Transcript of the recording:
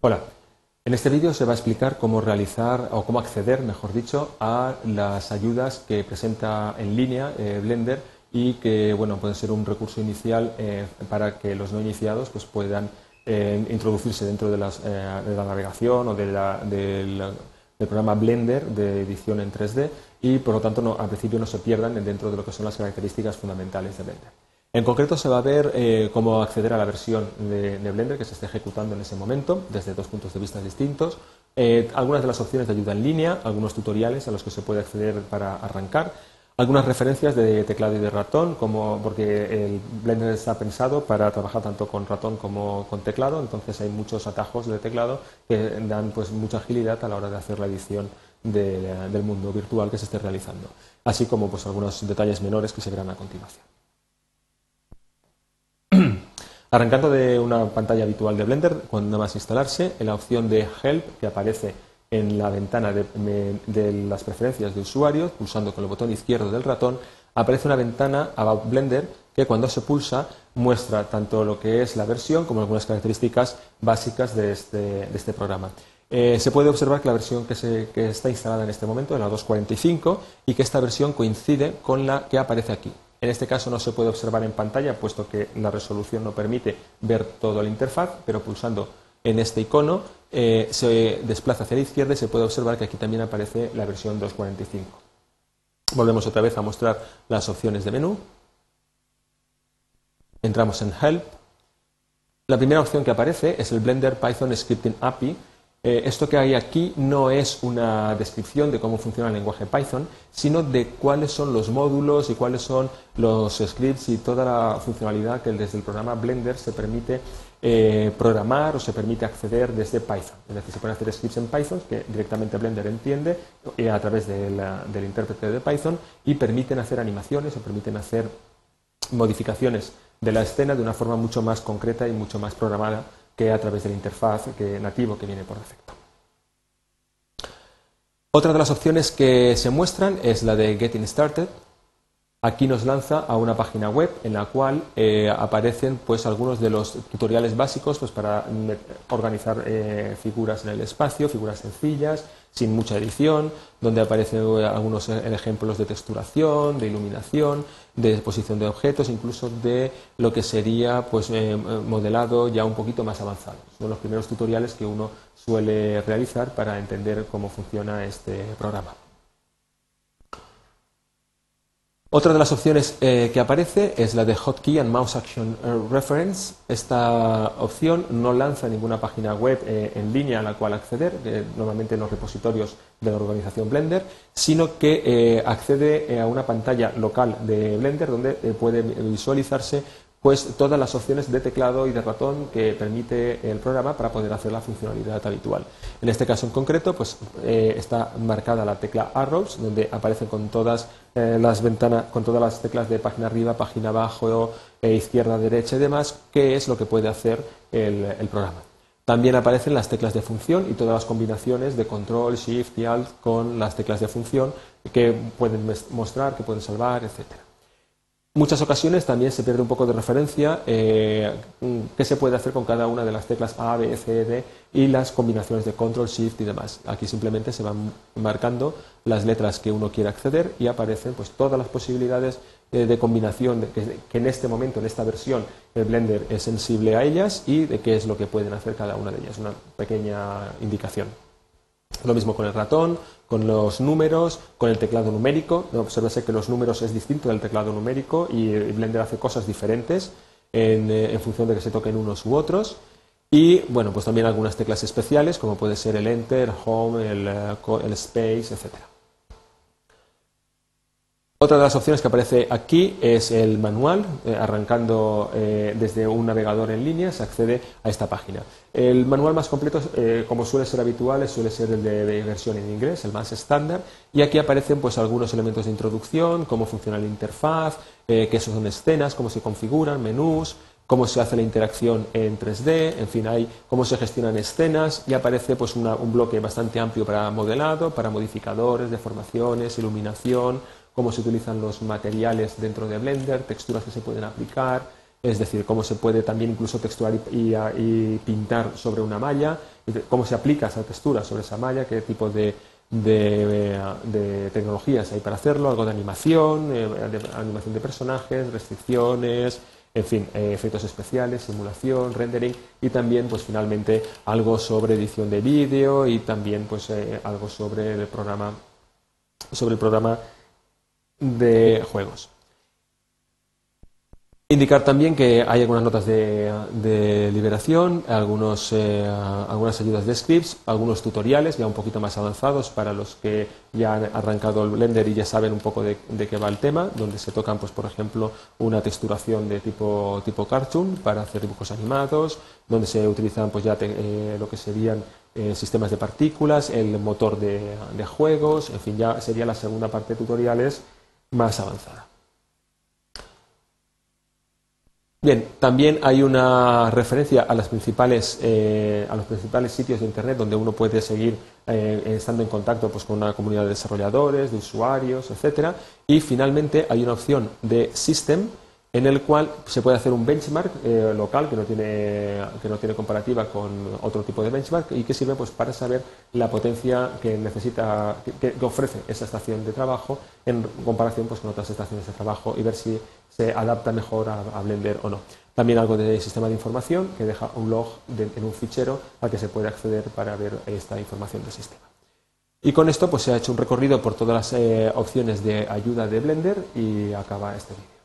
Hola, en este vídeo se va a explicar cómo realizar o cómo acceder, mejor dicho, a las ayudas que presenta en línea eh, Blender y que bueno, pueden ser un recurso inicial eh, para que los no iniciados pues, puedan eh, introducirse dentro de, la navegación o del, programa Blender de edición en 3D y por lo tanto no, al principio no se pierdan dentro de lo que son las características fundamentales de Blender. En concreto se va a ver eh, cómo acceder a la versión de, Blender que se está ejecutando en ese momento desde dos puntos de vista distintos, eh, algunas de las opciones de ayuda en línea, algunos tutoriales a los que se puede acceder para arrancar, algunas referencias de teclado y de ratón, como, porque el Blender está pensado para trabajar tanto con ratón como con teclado, entonces hay muchos atajos de teclado que dan pues, mucha agilidad a la hora de hacer la edición del mundo virtual que se esté realizando, así como pues, algunos detalles menores que se verán a continuación. Arrancando de una pantalla habitual de Blender, cuando nada más instalarse, en la opción de Help que aparece en la ventana de, las preferencias de usuario, pulsando con el botón izquierdo del ratón, aparece una ventana About Blender que cuando se pulsa muestra tanto lo que es la versión como algunas características básicas de este, este programa. Eh, se puede observar que la versión que, que está instalada en este momento es la 2.45 y que esta versión coincide con la que aparece aquí. En este caso no se puede observar en pantalla, puesto que la resolución no permite ver toda la interfaz, pero pulsando en este icono eh, se desplaza hacia la izquierda y se puede observar que aquí también aparece la versión 2.45. Volvemos otra vez a mostrar las opciones de menú. Entramos en Help. La primera opción que aparece es el Blender Python Scripting API, eh, esto que hay aquí no es una descripción de cómo funciona el lenguaje Python, sino de cuáles son los módulos y cuáles son los scripts y toda la funcionalidad que desde el programa Blender se permite eh, programar o se permite acceder desde Python. Es decir, se pueden hacer scripts en Python que directamente Blender entiende eh, a través del intérprete de Python y permiten hacer animaciones o permiten hacer modificaciones de la escena de una forma mucho más concreta y mucho más programada que a través de la interfaz que, nativo que viene por defecto. Otra de las opciones que se muestran es la de Getting Started. Aquí nos lanza a una página web en la cual eh, aparecen pues, algunos de los tutoriales básicos pues, para organizar eh, figuras en el espacio, figuras sencillas, sin mucha edición, donde aparecen eh, algunos ejemplos de texturación, de iluminación, de exposición de objetos, incluso de lo que sería pues, modelado ya un poquito más avanzado. Son los primeros tutoriales que uno suele realizar para entender cómo funciona este programa. Otra de las opciones eh, que aparece es la de Hotkey and Mouse Action eh, Reference. Esta opción no lanza ninguna página web eh, en línea a la cual acceder, normalmente en los repositorios de la organización Blender, sino que accede a una pantalla local de Blender donde puede visualizarse pues todas las opciones de teclado y de ratón que permite el programa para poder hacer la funcionalidad habitual. En este caso en concreto, pues eh, está marcada la tecla Arrows, donde aparecen con todas eh, las ventanas, con todas las teclas de página arriba, página abajo, e izquierda, derecha y demás, que es lo que puede hacer el, el programa. También aparecen las teclas de función y todas las combinaciones de control, shift y alt con las teclas de función que pueden mostrar, que pueden salvar, etcétera muchas ocasiones también se pierde un poco de referencia eh, qué se puede hacer con cada una de las teclas A, B, C, D y las combinaciones de Control, Shift y demás. Aquí simplemente se van marcando las letras que uno quiere acceder y aparecen pues, todas las posibilidades eh, de combinación que, que, en este momento, en esta versión, el Blender es sensible a ellas y de qué es lo que pueden hacer cada una de ellas. Una pequeña indicación. Lo mismo con el ratón, con los números, con el teclado numérico. Observase que los números es distinto del teclado numérico y Blender hace cosas diferentes en, eh, función de que se toquen unos u otros. Y bueno, pues también algunas teclas especiales como puede ser el Enter, Home, el, eh, el Space, etcétera. Otra de las opciones que aparece aquí es el manual. Eh, arrancando eh, desde un navegador en línea se accede a esta página. El manual más completo, eh, como suele ser habitual, suele ser el de, versión en inglés, el más estándar. Y aquí aparecen pues, algunos elementos de introducción, cómo funciona la interfaz, qué son escenas, cómo se configuran, menús, cómo se hace la interacción en 3D, en fin, hay cómo se gestionan escenas y aparece pues, un bloque bastante amplio para modelado, para modificadores, deformaciones, iluminación cómo se utilizan los materiales dentro de Blender, texturas que se pueden aplicar, es decir, cómo se puede también incluso texturar y, pintar sobre una malla, cómo se aplica esa textura sobre esa malla, qué tipo de, tecnologías hay para hacerlo, algo de animación, eh, animación de personajes, restricciones, en fin, eh, efectos especiales, simulación, rendering y también, pues finalmente, algo sobre edición de vídeo y también, pues, eh, algo sobre el programa, sobre el programa de juegos. Indicar también que hay algunas notas de, liberación, algunos, eh, algunas ayudas de scripts, algunos tutoriales ya un poquito más avanzados para los que ya han arrancado el Blender y ya saben un poco de, qué va el tema, donde se tocan, pues, por ejemplo, una texturación de tipo, tipo cartoon para hacer dibujos animados, donde se utilizan pues, ya eh, lo que serían eh, sistemas de partículas, el motor de, de juegos, en fin, ya sería la segunda parte de tutoriales más avanzada. Bien, también hay una referencia a, las principales, eh, a los principales sitios de Internet donde uno puede seguir eh, estando en contacto pues, con una comunidad de desarrolladores, de usuarios, etc. Y finalmente hay una opción de System en el cual se puede hacer un benchmark eh, local que no, tiene, que no tiene comparativa con otro tipo de benchmark y que sirve pues, para saber la potencia que necesita, que, ofrece esa estación de trabajo en comparación pues, con otras estaciones de trabajo y ver si se adapta mejor a, Blender o no. También algo de sistema de información que deja un log en un fichero al que se puede acceder para ver esta información del sistema. Y con esto pues, se ha hecho un recorrido por todas las eh, opciones de ayuda de Blender y acaba este vídeo.